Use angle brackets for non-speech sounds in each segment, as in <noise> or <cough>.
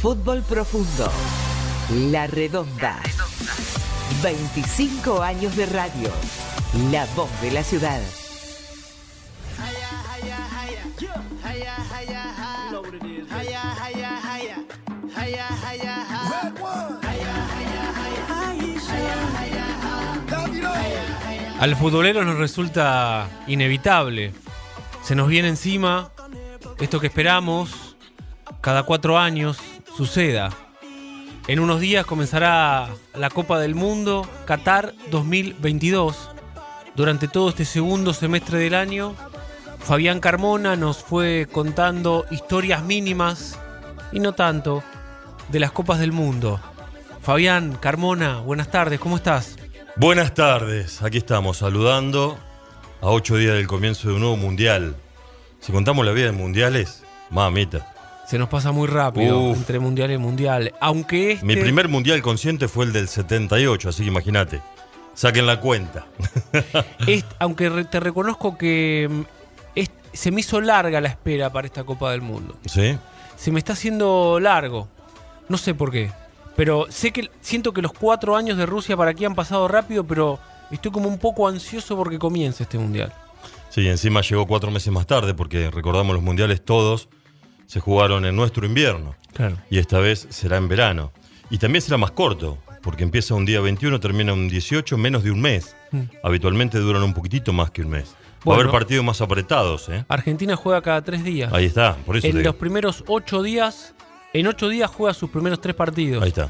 Fútbol Profundo. La Redonda. 25 años de radio. La voz de la ciudad. Al futbolero nos resulta inevitable. Se nos viene encima esto que esperamos cada cuatro años suceda. En unos días comenzará la Copa del Mundo Qatar 2022. Durante todo este segundo semestre del año, Fabián Carmona nos fue contando historias mínimas y no tanto de las Copas del Mundo. Fabián Carmona, buenas tardes, ¿cómo estás? Buenas tardes, aquí estamos saludando a ocho días del comienzo de un nuevo mundial. Si contamos la vida de mundiales, mamita. Se nos pasa muy rápido Uf. entre mundial y mundial. Aunque este, Mi primer mundial consciente fue el del 78, así que imagínate. Saquen la cuenta. <laughs> es- aunque te reconozco que mm, es- se me hizo larga la espera para esta Copa del Mundo. ¿Sí? Se me está haciendo largo. No sé por qué. Pero sé que siento que los cuatro años de Rusia para aquí han pasado rápido, pero estoy como un poco ansioso porque comience este mundial. Sí, encima llegó cuatro meses más tarde, porque recordamos los mundiales todos se jugaron en nuestro invierno. Claro. Y esta vez será en verano. Y también será más corto, porque empieza un día 21, termina un 18, menos de un mes. Mm. Habitualmente duran un poquitito más que un mes. Va a Bueno. haber partidos más apretados, ¿eh? Argentina juega cada tres días. Ahí está, por eso te en digo. los primeros ocho días, en ocho días juega sus primeros tres partidos. Ahí está.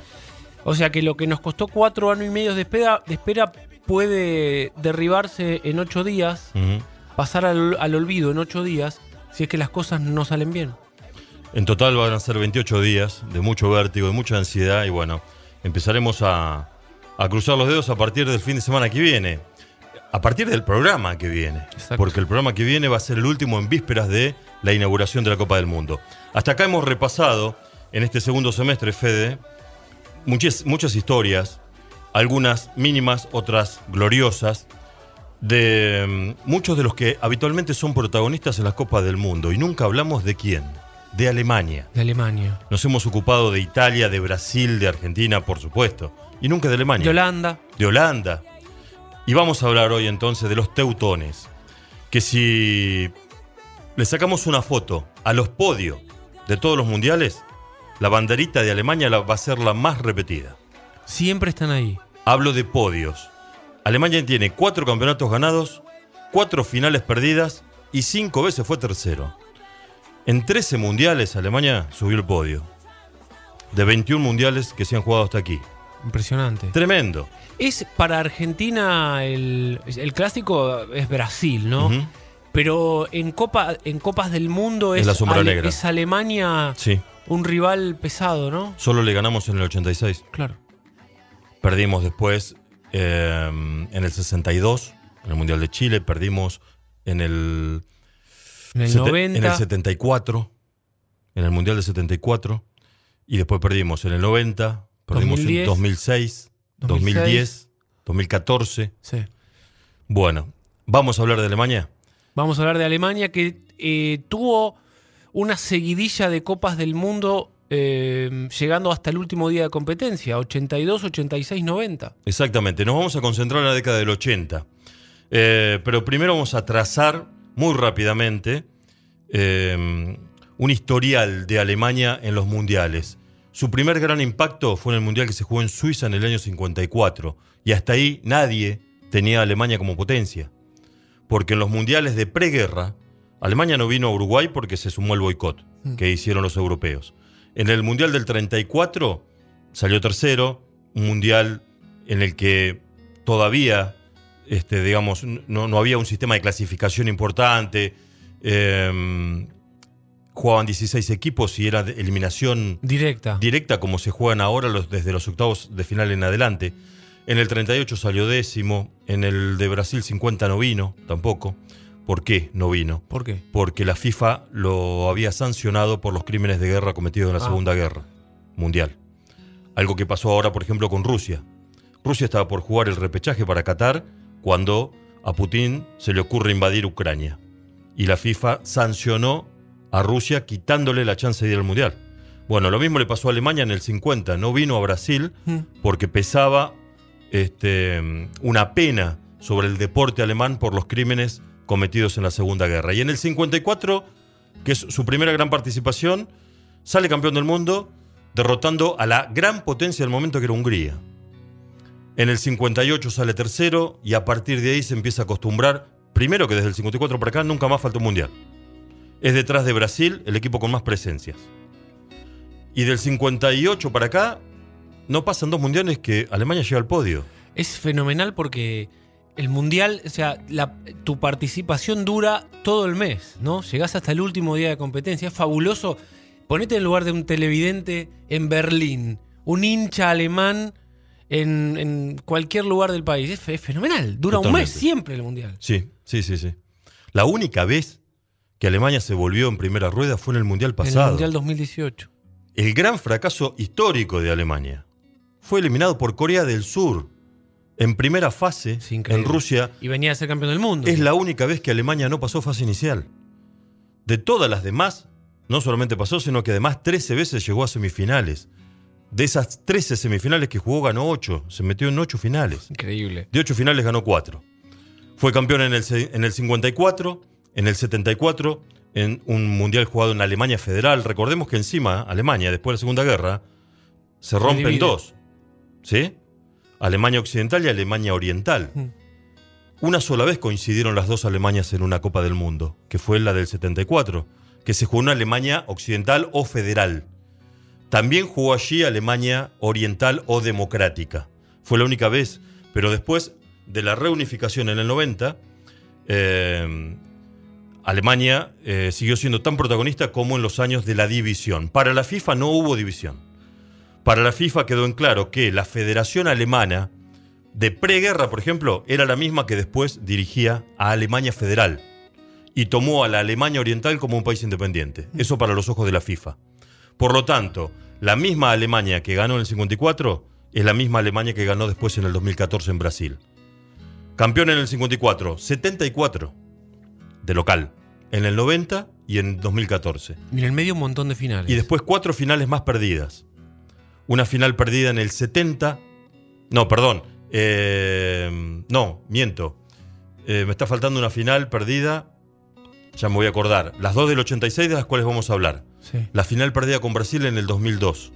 O sea que lo que nos costó cuatro años y medio de espera, de espera puede derribarse en ocho días, pasar al, al olvido en ocho días, si es que las cosas no salen bien. En total van a ser 28 días de mucho vértigo, de mucha ansiedad y bueno, empezaremos a, a cruzar los dedos a partir del fin de semana que viene. A partir del programa que viene. Exacto. Porque el programa que viene va a ser el último en vísperas de la inauguración de la Copa del Mundo. Hasta acá hemos repasado en este segundo semestre, Fede, muchas, muchas historias, algunas mínimas, otras gloriosas, de mm, muchos de los que habitualmente son protagonistas en las Copas del Mundo. Y nunca hablamos de quién, de Alemania. De Alemania. Nos hemos ocupado de Italia, de Brasil, de Argentina, por supuesto. Y nunca de Alemania. De Holanda. De Holanda. Y vamos a hablar hoy entonces de los teutones. Que si le sacamos una foto a los podios de todos los mundiales, la banderita de Alemania va a ser la más repetida. Siempre están ahí. Hablo de podios. Alemania tiene cuatro campeonatos ganados, cuatro finales perdidas y cinco veces fue tercero. En 13 mundiales Alemania subió el podio. De 21 mundiales que se han jugado hasta aquí. Impresionante. Tremendo. Es para Argentina el, el clásico es Brasil, ¿no? Pero en Copa, en Copas del Mundo es, Es la sombra negra. es Alemania Sí. un rival pesado, ¿no? Solo le ganamos en el 86. Claro. Perdimos después eh, en el 62, en el Mundial de Chile. Perdimos en el, En el sete- 90. en el 74, en el Mundial de 74. Y después perdimos en el 90, perdimos 2010, en 2006, 2010, 2014. Sí. Bueno, ¿vamos a hablar de Alemania? Vamos a hablar de Alemania que eh, tuvo una seguidilla de Copas del Mundo eh, llegando hasta el último día de competencia, 82, 86, 90. Exactamente, nos vamos a concentrar en la década del 80. Eh, pero primero vamos a trazar muy rápidamente eh, un historial de Alemania en los mundiales. Su primer gran impacto fue en el mundial que se jugó en Suiza en el año 54. Y hasta ahí nadie tenía a Alemania como potencia. Porque en los mundiales de preguerra, Alemania no vino a Uruguay porque se sumó al boicot que hicieron los europeos. En el mundial del 34 salió tercero, un mundial en el que todavía, este, digamos, no, no había un sistema de clasificación importante. eh, jugaban 16 equipos y era de eliminación Directa. directa como se juegan ahora los, desde los octavos de final en adelante. En el 38 salió décimo, en el de Brasil 50 no vino tampoco. ¿Por qué no vino? ¿Por qué? Porque la FIFA lo había sancionado por los crímenes de guerra cometidos en la Ah. Segunda Guerra Mundial. Algo que pasó ahora, por ejemplo, con Rusia. Rusia estaba por jugar el repechaje para Qatar cuando a Putin se le ocurre invadir Ucrania. Y la FIFA sancionó a Rusia quitándole la chance de ir al Mundial. Bueno, lo mismo le pasó a Alemania en el 50. No vino a Brasil Mm. porque pesaba este, una pena sobre el deporte alemán por los crímenes cometidos en la Segunda Guerra. Y en el 54, que es su primera gran participación, sale campeón del mundo derrotando a la gran potencia del momento que era Hungría. En el 58 sale tercero y a partir de ahí se empieza a acostumbrar, primero que desde el 54 para acá nunca más faltó un mundial. Es detrás de Brasil el equipo con más presencias. Y del 58 para acá no pasan dos mundiales que Alemania llega al podio. Es fenomenal porque el mundial, o sea, la- tu participación dura todo el mes, ¿no? Llegás hasta el último día de competencia. Es fabuloso. Ponete en lugar de un televidente en Berlín, un hincha alemán en, en cualquier lugar del país. Es, fe- es fenomenal. Dura un mes siempre el mundial. Sí, sí, sí, sí. La única vez que Alemania se volvió en primera rueda fue en el mundial En pasado. el mundial 2018. El gran fracaso histórico de Alemania fue eliminado por Corea del Sur en primera fase en. Rusia. Y venía a ser campeón del mundo. Es la única vez que Alemania no pasó fase inicial. De todas las demás, no solamente pasó, sino que además 13 veces llegó a semifinales. De esas 13 semifinales que jugó, ganó 8. Se metió en 8 finales. Increíble. De 8 finales ganó 4. Fue campeón en el, en el 54, en el 74, en un mundial jugado en Alemania Federal. Recordemos que encima, Alemania, después de la Segunda Guerra, se rompe en divide. dos. ¿Sí? Alemania Occidental y Alemania Oriental. Mm. Una sola vez coincidieron las dos Alemanias en una Copa del Mundo, que fue la del 74, que se jugó en Alemania Occidental o Federal. También jugó allí Alemania Oriental o Democrática. Fue la única vez, pero después de la reunificación en el 90, eh, Alemania eh, siguió siendo tan protagonista como en los años de la división. Para la FIFA no hubo división. Para la FIFA quedó en claro que la Federación Alemana de preguerra, por ejemplo, era la misma que después dirigía a Alemania Federal y tomó a la Alemania Oriental como un país independiente. Eso para los ojos de la FIFA. Por lo tanto, la misma Alemania que ganó en el 54 es la misma Alemania que ganó después en el 2014 en Brasil. Campeón en el 54, 74 de local, en el 90 y en 2014. Y en el medio un montón de finales. Y después cuatro finales más perdidas. Una final perdida en el 70. No, perdón. eh, no, miento. Eh, me está faltando una final perdida. Ya me voy a acordar. Las dos del 86 de las cuales vamos a hablar. Sí, La final perdida con Brasil en el 2002.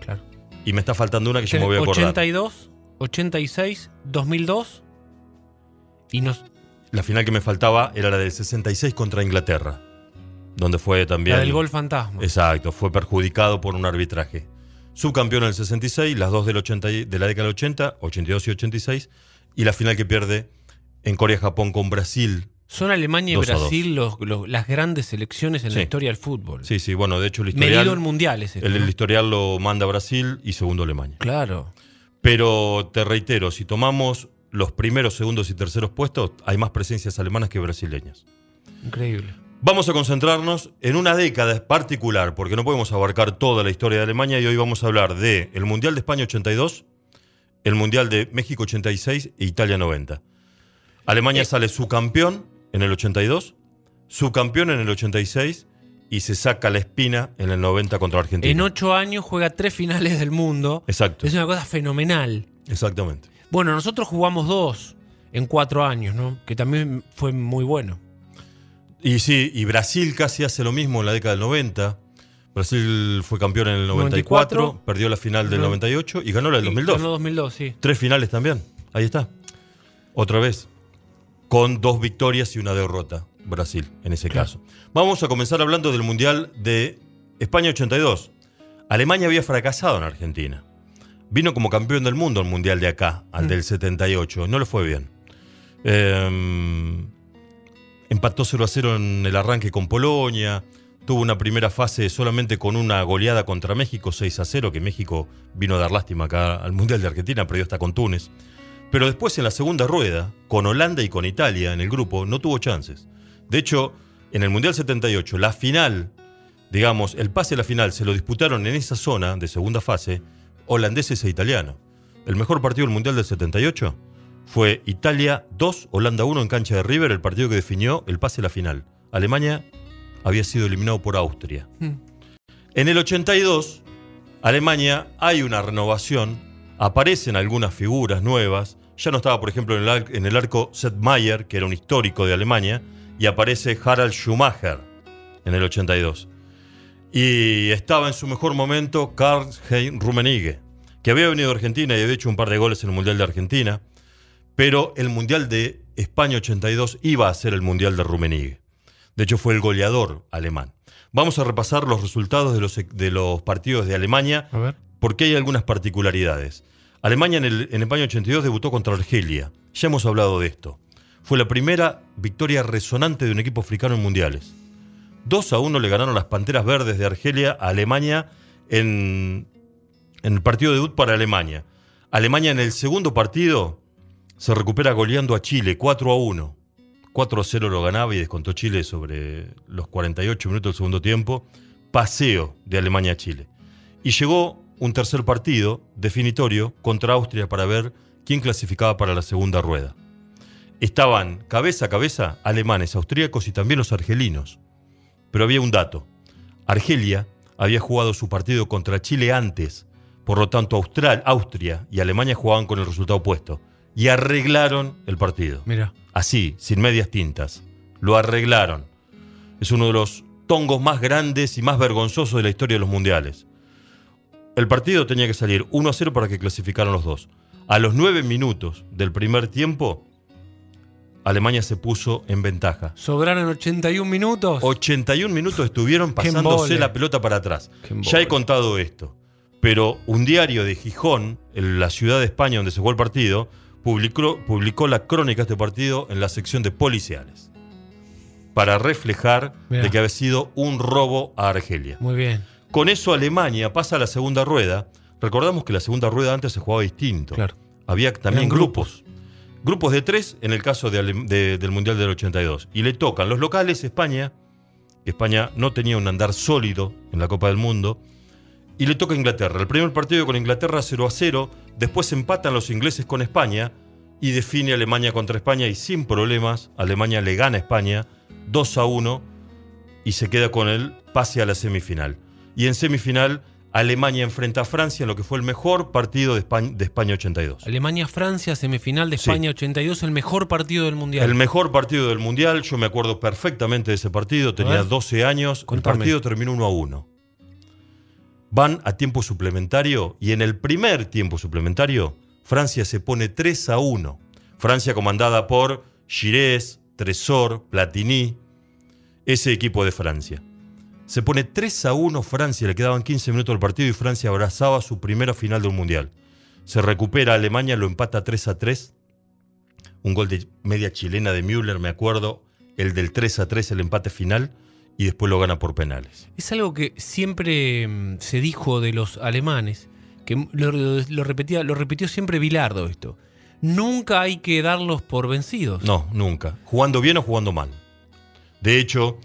claro. Y me está faltando una que yo me voy a acordar. 82, 86, 2002 y nos, La final que me faltaba era la del 66 contra Inglaterra. Donde fue también. la del gol fantasma. Exacto, fue perjudicado por un arbitraje. Subcampeón en el 66, las dos del 80 y- de la década del 80, 82 y 86, y la final que pierde en Corea-Japón con Brasil. Son Alemania y Dos. Brasil los- los- las grandes selecciones en la historia del fútbol. Sí, sí, bueno, de hecho el Medido en historial, mundiales. el, el ¿no? historial lo manda Brasil y segundo Alemania. Claro. Pero te reitero, si tomamos los primeros, segundos y terceros puestos, hay más presencias alemanas que brasileñas. Increíble. Vamos a concentrarnos en una década particular, porque no podemos abarcar toda la historia de Alemania y hoy vamos a hablar de el Mundial de España 82, el Mundial de México 86 e Italia 90. Alemania Eh. sale subcampeón en el 82, subcampeón en el 86 y se saca la espina en el 90 contra Argentina. En ocho años juega tres finales del mundo. Exacto, Es una cosa fenomenal. exactamente. Bueno, nosotros jugamos dos en cuatro años, ¿no? Que también fue muy bueno. Y sí, y Brasil casi hace lo mismo en la década del 90. Brasil fue campeón en el 94, 94, perdió la final del no. 98 y ganó la del Y 2002. ganó 2002, sí. Tres finales también. Ahí está. Otra vez. Con dos victorias y una derrota. Brasil, en ese Claro. caso. Vamos a comenzar hablando del Mundial de España 82. Alemania había fracasado en Argentina. Vino como campeón del mundo al Mundial de acá, al Mm. del 78. No le fue bien. Eh, empató 0 a 0 en el arranque con Polonia. Tuvo una primera fase solamente con una goleada contra México, 6 a 0, que México vino a dar lástima acá al Mundial de Argentina, perdió hasta con Túnez. Pero después en la segunda rueda, con Holanda y con Italia en el grupo, no tuvo chances. De hecho, en el Mundial 78, la final, digamos, el pase a la final se lo disputaron en esa zona de segunda fase holandeses e italianos. El mejor partido del Mundial del 78 fue Italia 2, Holanda 1 en cancha de River, el partido que definió el pase a la final. Alemania había sido eliminado por Austria. Mm. En el 82, Alemania hay una renovación, aparecen algunas figuras nuevas. Ya no estaba, por ejemplo, en el, arco Seth Meyer, que era un histórico de Alemania, y aparece Harald Schumacher en el 82. Y estaba en su mejor momento Karl-Heinz Rummenigge, que había venido a Argentina y había hecho un par de goles en el Mundial de Argentina, pero el Mundial de España 82 iba a ser el Mundial de Rummenigge. De hecho, fue el goleador alemán. Vamos a repasar los resultados de los, de los partidos de Alemania. Porque hay algunas particularidades. Alemania en, el, en España 82 debutó contra Argelia. Ya hemos hablado de esto. Fue la primera victoria resonante de un equipo africano en mundiales. 2 a 1 le ganaron las Panteras Verdes de Argelia a Alemania en, en el partido de debut para Alemania. Alemania en el segundo partido se recupera goleando a Chile 4 a 1. 4 a 0 lo ganaba y descontó Chile sobre los 48 minutos del segundo tiempo. Paseo de Alemania a Chile. Y llegó un tercer partido definitorio contra Austria para ver quién clasificaba para la segunda rueda. Estaban cabeza a cabeza alemanes, austríacos y también los argelinos. Pero había un dato. Argelia había jugado su partido contra Chile antes, por lo tanto Austral, Austria y Alemania jugaban con el resultado opuesto. Y arreglaron el partido. Mira. Así, sin medias tintas. Lo arreglaron. Es uno de los tongos más grandes y más vergonzosos de la historia de los mundiales. El partido tenía que salir 1 a 0 para que clasificaran los dos. A los 9 minutos del primer tiempo, Alemania se puso en ventaja. Sobraron 81 minutos. 81 minutos estuvieron pasándose la pelota para atrás. Ya he contado esto. Pero un diario de Gijón, en la ciudad de España donde se jugó el partido, publicó, publicó la crónica de este partido en la sección de policiales. Para reflejar Mirá. de que había sido un robo a Argelia. Muy bien. Con eso Alemania pasa a la segunda rueda. Recordamos que la segunda rueda antes se jugaba distinto. Claro. Había también grupos. Grupos de tres en el caso de Ale- de- del Mundial del 82. Y le tocan los locales España, que España no tenía un andar sólido en la Copa del Mundo, y le toca Inglaterra. El primer partido con Inglaterra 0 a 0, después empatan los ingleses con España y define Alemania contra España y sin problemas Alemania le gana a España 2 a 1 y se queda con el pase a la semifinal. Y en semifinal Alemania enfrenta a Francia en lo que fue el mejor partido de España, de España 82. Alemania-Francia, semifinal de Sí. España 82, el mejor partido del Mundial. El mejor partido del Mundial, yo me acuerdo perfectamente de ese partido, tenía ver. 12 años, Contame. el partido terminó 1 a 1. Van a tiempo suplementario y en el primer tiempo suplementario Francia se pone 3 a 1. Francia comandada por Girés, Tresor, Platini, ese equipo de Francia. Se pone 3 a 1 Francia, le quedaban 15 minutos del partido y Francia abrazaba su primera final de un Mundial. Se recupera Alemania, lo empata 3 a 3 un gol de media chilena de Müller, me acuerdo, el del 3 a 3, el empate final, y después lo gana por penales. Es algo que siempre mm, se dijo de los alemanes, que lo, lo- lo repetía, lo repitió siempre Bilardo esto. Nunca hay que darlos por vencidos. No, nunca. Jugando bien o jugando mal. De hecho,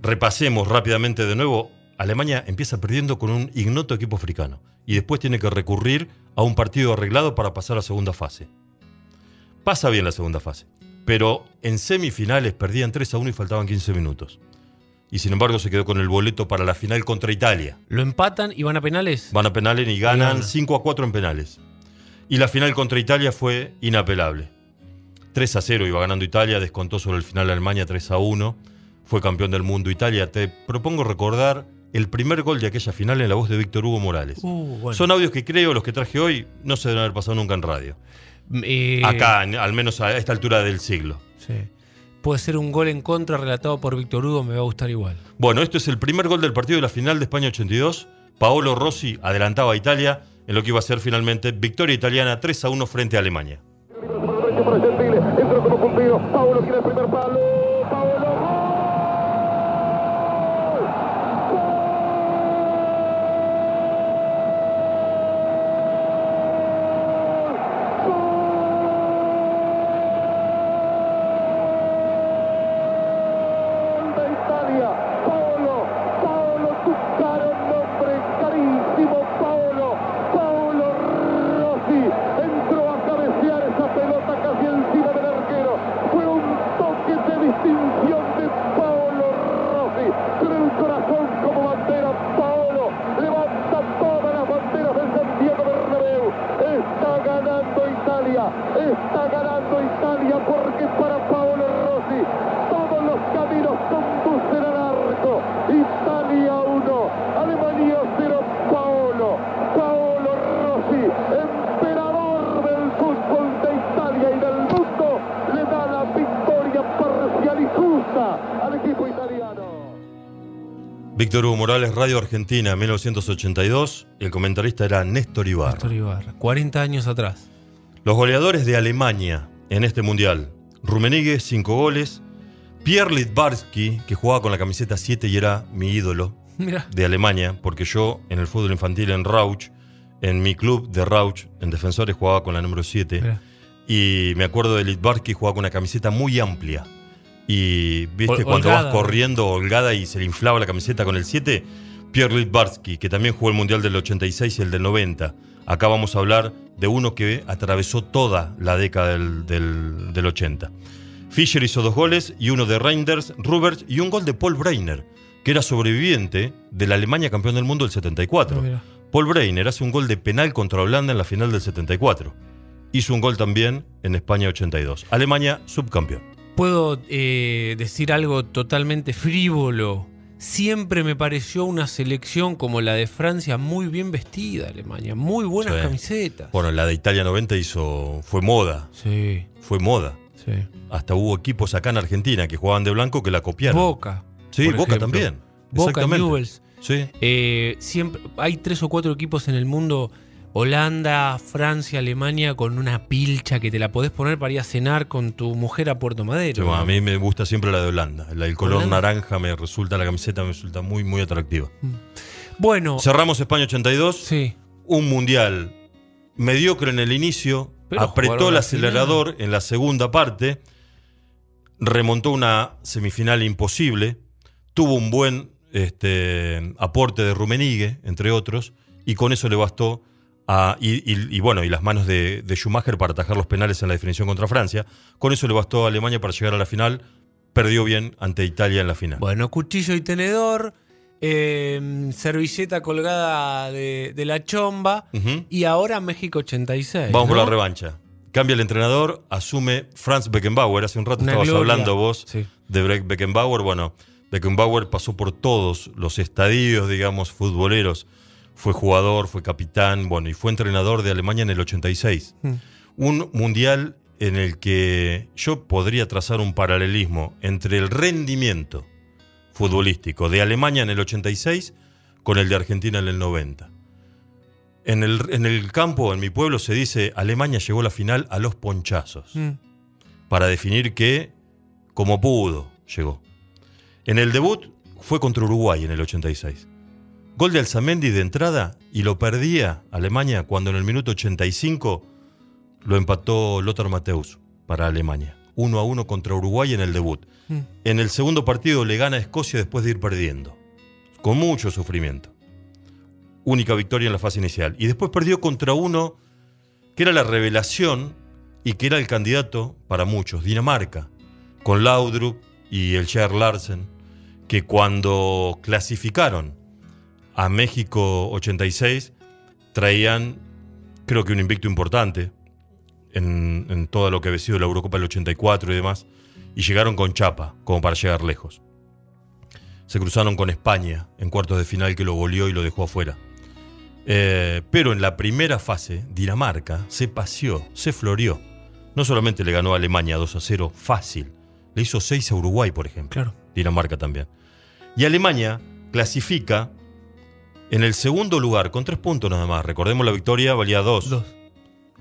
repasemos rápidamente de nuevo. Alemania empieza perdiendo con un ignoto equipo africano y después tiene que recurrir a un partido arreglado para pasar a segunda fase. Pasa bien la segunda fase, pero en semifinales perdían 3 a 1 y faltaban 15 minutos. Y sin embargo se quedó con el boleto para la final contra Italia. Lo empatan y van a penales. Van a penales y ganan ganan. 5 a 4 en penales. Y la final contra Italia fue inapelable. 3 a 0 iba ganando Italia, descontó sobre el final Alemania 3 a 1. Fue campeón del mundo Italia. Te propongo recordar el primer gol de aquella final en la voz de Víctor Hugo Morales. Uh, bueno. Son audios que creo, los que traje hoy, no se deben haber pasado nunca en radio. Eh, Acá, al menos a esta altura del siglo. sí. Puede ser un gol en contra relatado por Víctor Hugo, me va a gustar igual. Bueno, esto es el primer gol del partido de la final de España 82. Paolo Rossi adelantaba a Italia en lo que iba a ser finalmente victoria italiana 3 a 1 frente a Alemania. derecho para Gentile, entró como puntillo, Paulo quiere el primer palo, Paulo, gol de Italia, Paolo, Paolo, tu caro nombre, carísimo Paolo, Paolo Rossi, entró a cabecear conducen al arco. Italia 1, Alemania 0. Paolo, Paolo Rossi, emperador del fútbol de Italia y del mundo, le da la victoria parcial y justa al equipo italiano. Víctor Hugo Morales, Radio Argentina, 1982. El comentarista era Néstor Ibarra. Néstor Ibarra, 40 años atrás. Los goleadores de Alemania en este mundial. Rummenigge, 5 goles. Pierre Litbarski, que jugaba con la camiseta 7 y era mi ídolo <laughs> de Alemania, porque yo en el fútbol infantil en Rauch, en mi club de Rauch, en Defensores, jugaba con la número 7. Mira. Y me acuerdo de Litbarski jugaba con una camiseta muy amplia. Y viste, Hol- cuando holgada. vas corriendo holgada y se le inflaba la camiseta con el 7, Pierre Litbarski, que también jugó el Mundial del 86 y el del 90. Acá vamos a hablar de uno que atravesó toda la década del, del- del 80. Fischer hizo dos goles y uno de Reinders, Ruberts y un gol de Paul Breiner, que era sobreviviente de la Alemania campeón del mundo del 74. Ah, mira. Paul Breiner hace un gol de penal contra Holanda en la final del 74. Hizo un gol también en España 82. Alemania subcampeón. Puedo eh, decir algo totalmente frívolo. Siempre me pareció una selección como la de Francia muy bien vestida, Alemania. Muy buenas Sí. camisetas. Bueno, la de Italia 90 hizo fue moda, Sí, fue moda. sí. Hasta hubo equipos acá en Argentina que jugaban de blanco que la copiaron. Boca. sí, Boca ejemplo. también. Boca, Exactamente. Newell's. Sí. Eh, siempre, hay tres o cuatro equipos en el mundo, Holanda, Francia, Alemania, con una pilcha que te la podés poner para ir a cenar con tu mujer a Puerto Sí, Madero. a mí me gusta siempre la de Holanda. La del color Holanda. naranja me resulta, la camiseta me resulta muy, muy atractiva. Bueno, Cerramos España 82. sí. Un mundial mediocre en el inicio, Pero apretó el acelerador en la segunda parte, remontó una semifinal imposible, tuvo un buen este, aporte de Rummenigge, entre otros, y con eso le bastó a, y, y- y bueno, y las manos de, de Schumacher para atajar los penales en la definición contra Francia, con eso le bastó a Alemania para llegar a la final, perdió bien ante Italia en la final. Bueno, cuchillo y tenedor, eh, servilleta colgada de, de la chomba y ahora México 86. Vamos por la revancha. Cambia el entrenador, asume Franz Beckenbauer. Hace un rato Una estabas gloria. hablando vos Sí. de Beckenbauer. Bueno, Beckenbauer pasó por todos los estadios, digamos, futboleros. Fue jugador, fue capitán, bueno, y fue entrenador de Alemania en el 86. Mm. Un mundial en el que yo podría trazar un paralelismo entre el rendimiento futbolístico de Alemania en el 86 con el de Argentina en el 90. En el, en el campo, en mi pueblo, se dice Alemania llegó a la final a los ponchazos Mm. para definir que, como pudo, llegó. En el debut fue contra Uruguay en el 86. Gol de Alzamendi de entrada y lo perdía Alemania cuando en el minuto 85 lo empató Lothar Mateus para Alemania. 1 a 1 contra Uruguay en el debut. Mm. En el segundo partido le gana a Escocia después de ir perdiendo. Con mucho sufrimiento. Única victoria en la fase inicial. Y después perdió contra uno que era la revelación y que era el candidato para muchos, Dinamarca, con Laudrup y el Cher Larsen, que cuando clasificaron a México 86 traían, creo que un invicto importante en, en todo lo que había sido la Eurocopa del 84 y demás, y llegaron con chapa, como para llegar lejos. Se cruzaron con España en cuartos de final que lo goleó y lo dejó afuera. Eh, pero en la primera fase, Dinamarca se paseó, se floreó. No solamente le ganó a Alemania 2 a 0 fácil, le hizo 6 a Uruguay, por ejemplo. Claro. Dinamarca también. Y Alemania clasifica en el segundo lugar con tres puntos nada más. Recordemos la victoria valía dos. Dos.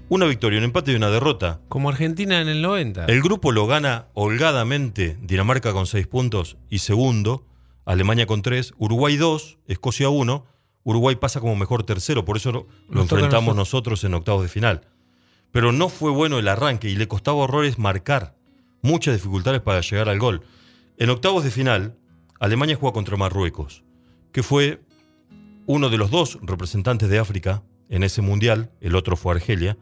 Una victoria, un empate y una derrota. Como Argentina en el 90. El grupo lo gana holgadamente Dinamarca con seis puntos y segundo, Alemania con tres, Uruguay dos, Escocia uno. Uruguay pasa como mejor tercero, por eso lo, Nos enfrentamos nosotros. nosotros en octavos de final. Pero no fue bueno el arranque y le costaba horrores marcar. Muchas dificultades para llegar al gol. En octavos de final, Alemania juega contra Marruecos, que fue uno de los dos representantes de África en ese mundial, el otro fue Argelia,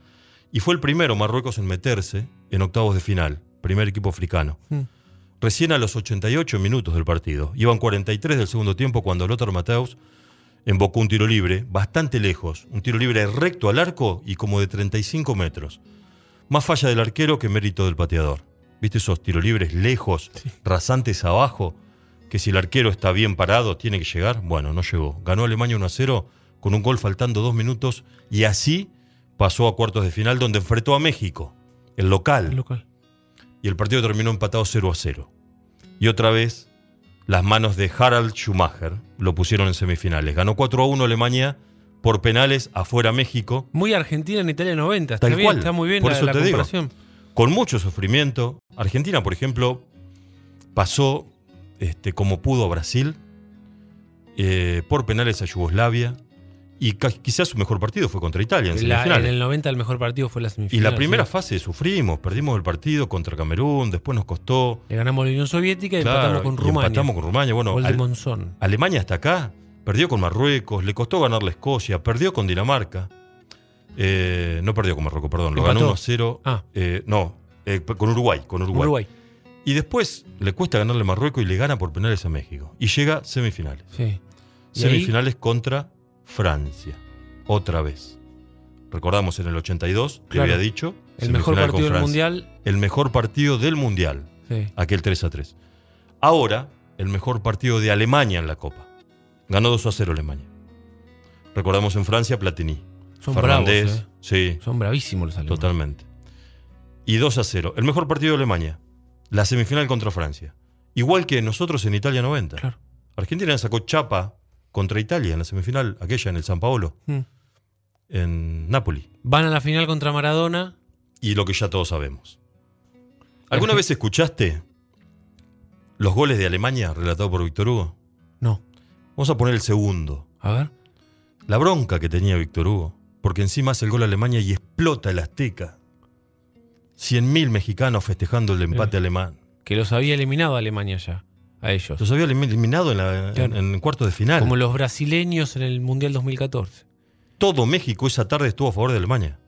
y fue el primero Marruecos en meterse en octavos de final, primer equipo africano. Mm. Recién a los 88 minutos del partido, iban 43 del segundo tiempo cuando Lothar Matthäus embocó un tiro libre, bastante lejos, un tiro libre recto al arco y como de 35 metros. Más falla del arquero que mérito del pateador. ¿Viste esos tiros libres lejos, rasantes abajo? Que si el arquero está bien parado, tiene que llegar. Bueno, no llegó. Ganó Alemania 1 a 0 con un gol faltando dos minutos y así pasó a cuartos de final donde enfrentó a México, el local. Local. Y el partido terminó empatado 0 a 0. Y otra vez, las manos de Harald Schumacher lo pusieron en semifinales. Ganó 4 a 1 Alemania por penales afuera México, Muy Argentina en Italia 90. Está Tal bien, cual. está muy bien Por la, eso la te digo. comparación. con mucho sufrimiento. Argentina, por ejemplo, pasó este, como pudo a Brasil, eh, por penales a Yugoslavia, y quizás su mejor partido fue contra Italia en La- semifinales. en el 90 el mejor partido fue la Y semifinal. la primera sí. fase sufrimos, perdimos el partido contra Camerún, después nos costó. Le ganamos a la Unión Soviética y Claro, empatamos con y Rumania. empatamos con Rumania. Bueno, Gol de Monzón. Alemania hasta acá, perdió con Marruecos, le costó ganarle a Escocia, perdió con Dinamarca. Eh, no perdió con Marruecos, perdón, lo ganó Empató. 1 a 0. Ah. eh, no, eh, con Uruguay, con Uruguay. Uruguay. Y después le cuesta ganarle a Marruecos y le gana por penales a México. Y llega semifinales. Sí. Semifinales contra Francia. Otra vez. Recordamos en el 82, que Claro. había dicho. El mejor partido del mundial. El mejor partido del Mundial. Sí. aquel 3 a 3. Ahora, el mejor partido de Alemania en la Copa. Ganó 2 a 0 Alemania. Recordamos en Francia Platini. Son Fernández, bravos, eh. sí, Son bravísimos los alemanes. totalmente. Y 2 a 0. El mejor partido de Alemania. La semifinal contra Francia. Igual que nosotros en Italia 90. Claro. Argentina sacó chapa contra Italia en la semifinal, aquella en el San Paolo, Mm. en Nápoli. Van a la final contra Maradona. y lo que ya todos sabemos. ¿Alguna vez escuchaste los goles de Alemania relatados por Víctor Hugo? No. Vamos a poner el segundo. A ver. La bronca que tenía Víctor Hugo, porque encima hace el gol a Alemania y explota el Azteca. 100.000 mexicanos festejando el empate Eh. alemán. Que los había eliminado a Alemania ya. A ellos. Los había eliminado en, la, Claro. en, en cuartos de final. Como los brasileños en el Mundial 2014. Todo México esa tarde estuvo a favor de Alemania.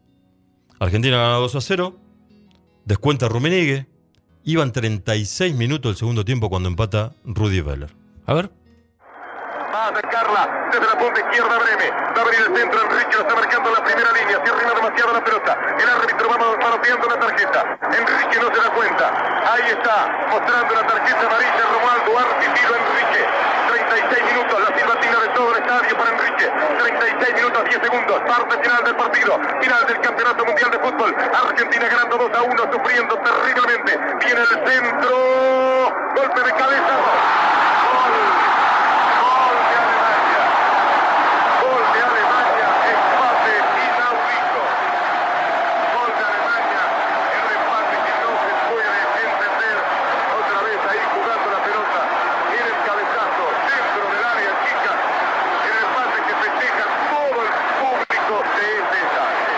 Argentina gana 2 a 0. Descuenta Rummenigge. Iban 36 minutos del segundo tiempo cuando empata Rudy Veller. A ver. Va a atacarla desde la punta izquierda Breme. Va a venir el centro. Enrique lo está marcando la primera línea. Se demasiado la pelota. El árbitro va manoteando la tarjeta. Enrique no se da cuenta. Ahí está, mostrando la tarjeta amarilla Romualdo tiro Enrique. 36 minutos, la silbatina de todo el estadio para Enrique. 36 minutos, 10 segundos. Parte final del partido. Final del Campeonato Mundial de Fútbol. Argentina ganando 2 a 1, sufriendo terriblemente. Viene el centro. Golpe de cabeza. Gol de Alemania. Gol de Alemania. Empate inaudito. Gol de Alemania. El empate que no se puede entender. Otra vez ahí jugando la pelota. Viene el cabezazo. Dentro del área chica. El empate que festeja todo el público de este estadio.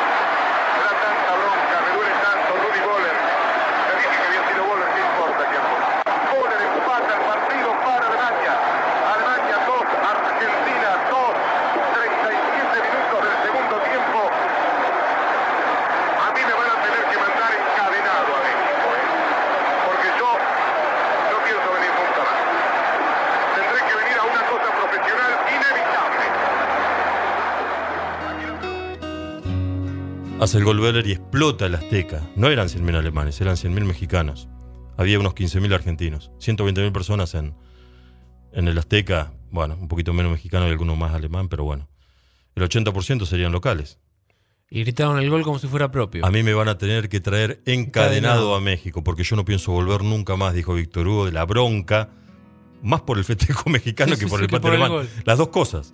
Me da tanta bronca, me duele tanto Rudy Boller. Te dije que había sido Boller, ¿qué importa que Boller empata el partido para Alemania. Alemania 2, Argentina 2. 37 minutos del segundo tiempo. A mí me van a tener que mandar encadenado a México, ¿eh? Porque yo no pienso venir nunca más. Tendré que venir a una cosa profesional inevitable. Hace el gol y explota el Azteca. No eran 100.000 alemanes, eran 100.000 mexicanos. Había unos 15.000 argentinos. 120.000 personas en, en el Azteca. Bueno, un poquito menos mexicano y alguno más alemán, pero bueno. El 80% serían locales. Y gritaron el gol como si fuera propio. A mí me van a tener que traer encadenado Encadenado. a México, porque yo no pienso volver nunca más, dijo Víctor Hugo, de la bronca, más por el festejo <laughs> mexicano Sí, que por sí, el el alemán. Las dos cosas.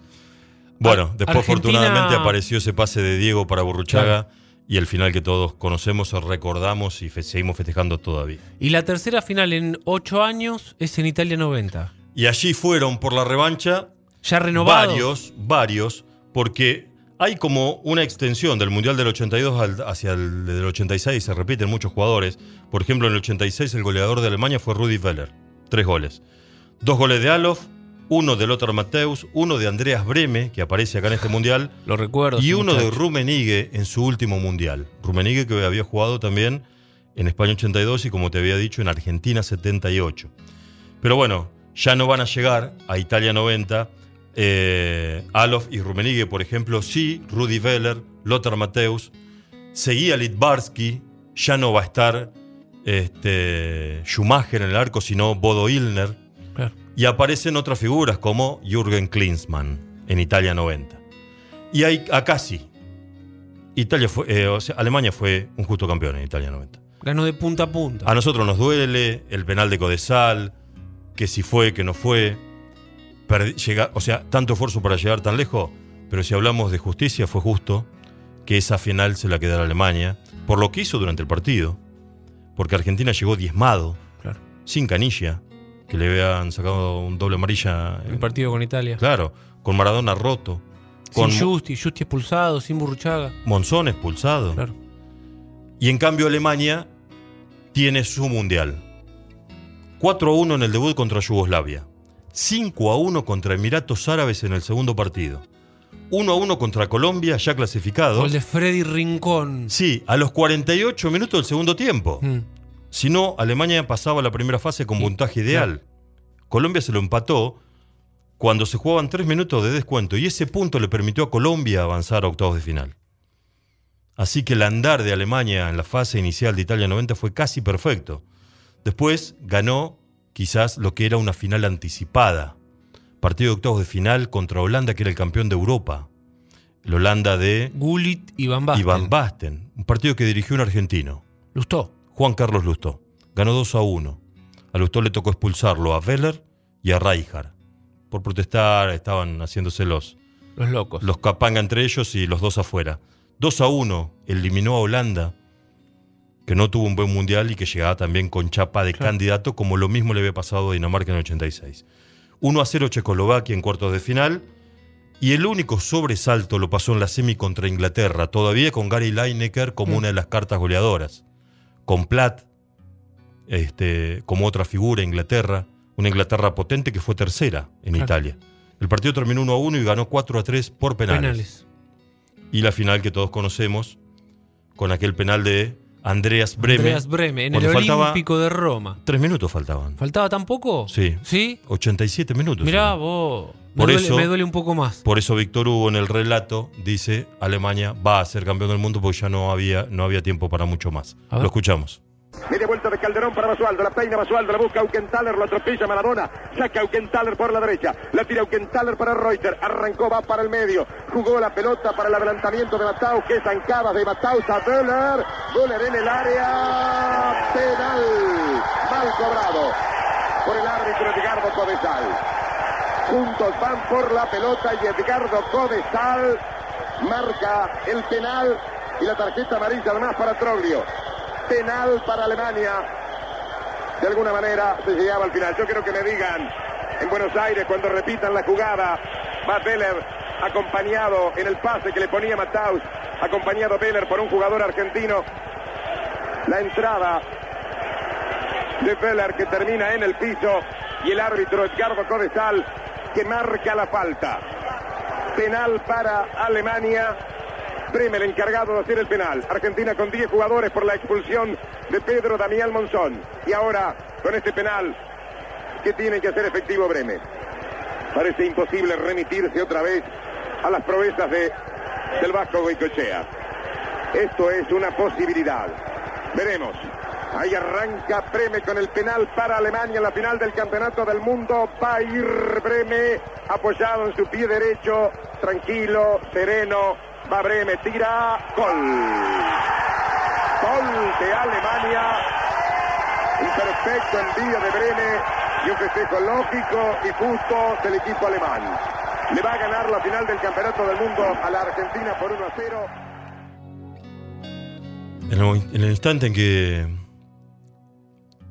Bueno, después Argentina- afortunadamente apareció ese pase de Diego para Burruchaga y el final que todos conocemos, recordamos y fe- seguimos festejando todavía. Y la tercera final en ocho años es en Italia 90. Y allí fueron por la revancha Ya renovado. Varios, varios, porque hay como una extensión del Mundial del 82 al- hacia el del 86, se repiten muchos jugadores. Por ejemplo, en el 86 el goleador de Alemania fue Rudi Veller, tres goles. Dos goles de Alof, uno de Lothar Matthäus, uno de Andreas Breme, que aparece acá en este Mundial, Lo recuerdo. y uno de. Rummenigge en su último Mundial. Rummenigge que había jugado también en España 82 y como te había dicho en Argentina 78. Pero bueno, ya no van a llegar a Italia 90. Eh, Alof y Rummenigge, por ejemplo, sí, Rudi Veller, Lothar Matthäus, seguía Litbarski, ya no va a estar este, Schumacher en el arco, sino Bodo Illner. Claro. Y aparecen otras figuras como Jürgen Klinsmann en Italia 90. Y hay, acá sí. Italia fue, eh, o sea, Alemania fue un justo campeón en Italia 90. Ganó de punta a punta. A nosotros nos duele el penal de Codesal, que si fue, que no fue. Perdi- llega- o sea, tanto esfuerzo para llegar tan lejos, pero si hablamos de justicia, fue justo que esa final se la quedara Alemania, por lo que hizo durante el partido, porque Argentina llegó diezmado, Claro. sin canilla, que le habían sacado un doble amarilla. El partido con Italia. Claro, con Maradona roto, con Sin Justi, Justi expulsado, sin Burruchaga. Monzón expulsado. Claro. Y en cambio Alemania tiene su mundial. 4 a 1 en el debut contra Yugoslavia. 5 a 1 contra Emiratos Árabes en el segundo partido. 1 a 1 contra Colombia, ya clasificado. Gol de Freddy Rincón. Sí, a los 48 minutos del segundo tiempo. Mm. Si no, Alemania pasaba la primera fase con puntaje ideal. Colombia se lo empató cuando se jugaban 3 minutos de descuento y ese punto le permitió a Colombia avanzar a octavos de final. Así que el andar de Alemania en la fase inicial de Italia 90 fue casi perfecto. Después ganó quizás lo que era una final anticipada. Partido de octavos de final contra Holanda, que era el campeón de Europa. El Holanda de Gullit y Van Basten. Iván Basten. Un partido que dirigió un argentino. Lustó. Juan Carlos Lustó. Ganó 2 a 1. A Lustó le tocó expulsarlo a Weller y a Rijkaard. Por protestar, estaban haciéndose los, Los locos. los capanga entre ellos y los dos afuera. 2 a 1 eliminó a Holanda, que no tuvo un buen mundial y que llegaba también con chapa de Claro. candidato, como lo mismo le había pasado a Dinamarca en el 86. 1 a 0 Checoslovaquia en cuartos de final. Y el único sobresalto lo pasó en la semi contra Inglaterra, todavía con Gary Lineker como Mm. una de las cartas goleadoras. Con Platt este, como otra figura, Inglaterra. Una Inglaterra potente que fue tercera en Claro. Italia. El partido terminó 1 a 1 y ganó 4 a 3 por penales. Penales. Y la final que todos conocemos, con aquel penal de Andreas Breme. Andreas Breme, en el Olímpico de Roma. Tres minutos faltaban. ¿Faltaba tan poco? Sí. ¿Sí? 87 minutos. Mirá vos. Me, Por duele, eso- me duele un poco más. Por eso Víctor Hugo en el relato dice Alemania va a ser campeón del mundo porque ya no había, no había tiempo para mucho más. Lo escuchamos. Media vuelta de Calderón para Basualdo. La peina Basualdo, la busca Aukenthaler, lo atropella Maradona. Saca Aukenthaler por la derecha. La tira Aukenthaler para Reuter. Arrancó, va para el medio. Jugó la pelota para el adelantamiento de Mataus, que zancaba de Mataus a Böller. Böller en el área. Penal. Mal cobrado por el árbitro Edgardo Codesal. Juntos van por la pelota y Edgardo Codesal marca el penal y la tarjeta amarilla además para Troglio. Penal para Alemania. De alguna manera se llegaba al final. Yo quiero que me digan en Buenos Aires cuando repitan la jugada. Va Beller acompañado en el pase que le ponía Mataus. Acompañado Beller por un jugador argentino. La entrada de Beller que termina en el piso y el árbitro Edgardo Codesal que marca la falta. Penal para Alemania. Bremer encargado de hacer el penal. Argentina con 10 jugadores por la expulsión de Pedro Damián Monzón. Y ahora, con este penal, que tiene que hacer efectivo Bremer. Parece imposible remitirse otra vez a las proezas de, del Vasco Goicochea. Esto es una posibilidad. Veremos. Ahí arranca Breme con el penal para Alemania en la final del Campeonato del Mundo. Va a ir Breme apoyado en su pie derecho, tranquilo, sereno. Va Breme, tira, gol. Gol de Alemania. Un perfecto envío de Breme y un festejo lógico y justo del equipo alemán. Le va a ganar la final del Campeonato del Mundo a la Argentina por 1 a 0. En el, en el instante en que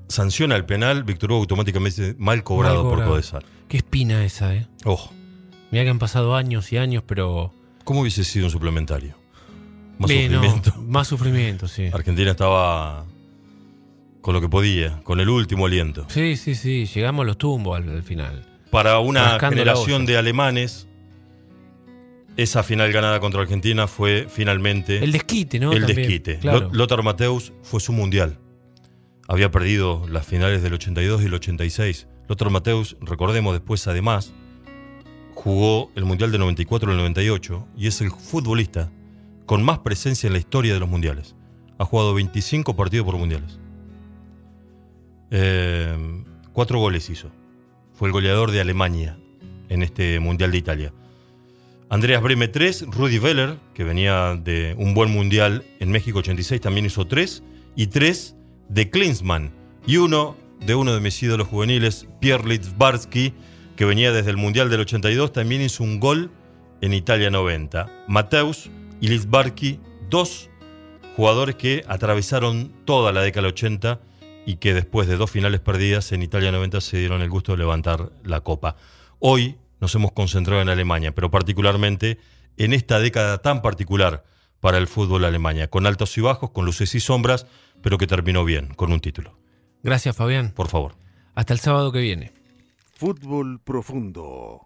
sanciona el penal, Víctor Hugo automáticamente mal cobrado, Mal por. Codesal. Qué espina esa, ¿eh? Ojo, Mirá que han pasado años y años, pero. ¿Cómo hubiese sido un suplementario? Más no, sufrimiento. más sufrimiento, sí. Argentina estaba con lo que podía, con el último aliento. Sí, sí, sí. Llegamos a los tumbos al, al final. Para una generación de alemanes, esa final ganada contra Argentina fue finalmente El desquite, ¿no? el También, desquite. Claro. Lo- Lothar Mateus fue su mundial. Había perdido las finales del 82 y el 86. Lothar Mateus, recordemos después además, jugó el mundial del 94 y el 98 y es el futbolista con más presencia en la historia de los mundiales. Ha jugado 25 partidos por mundiales. Eh, cuatro goles hizo. fue el goleador de Alemania en este Mundial de Italia. Andreas Breme 3, Rudy Veller, que venía de un buen Mundial en México 86, también hizo 3, y 3 de Klinsmann, y uno de uno de mis ídolos juveniles, Pierre Litzbarski, que venía desde el Mundial del 82, también hizo un gol en Italia 90. Mateus y Litzbarski, dos jugadores que atravesaron toda la década del 80 y que después de dos finales perdidas en Italia 90 se dieron el gusto de levantar la copa. Hoy nos hemos concentrado en Alemania, pero particularmente en esta década tan particular para el fútbol Alemania, con altos y bajos, con luces y sombras, pero que terminó bien, con un título. Gracias, Fabián. Por favor. Hasta el sábado que viene. Fútbol profundo.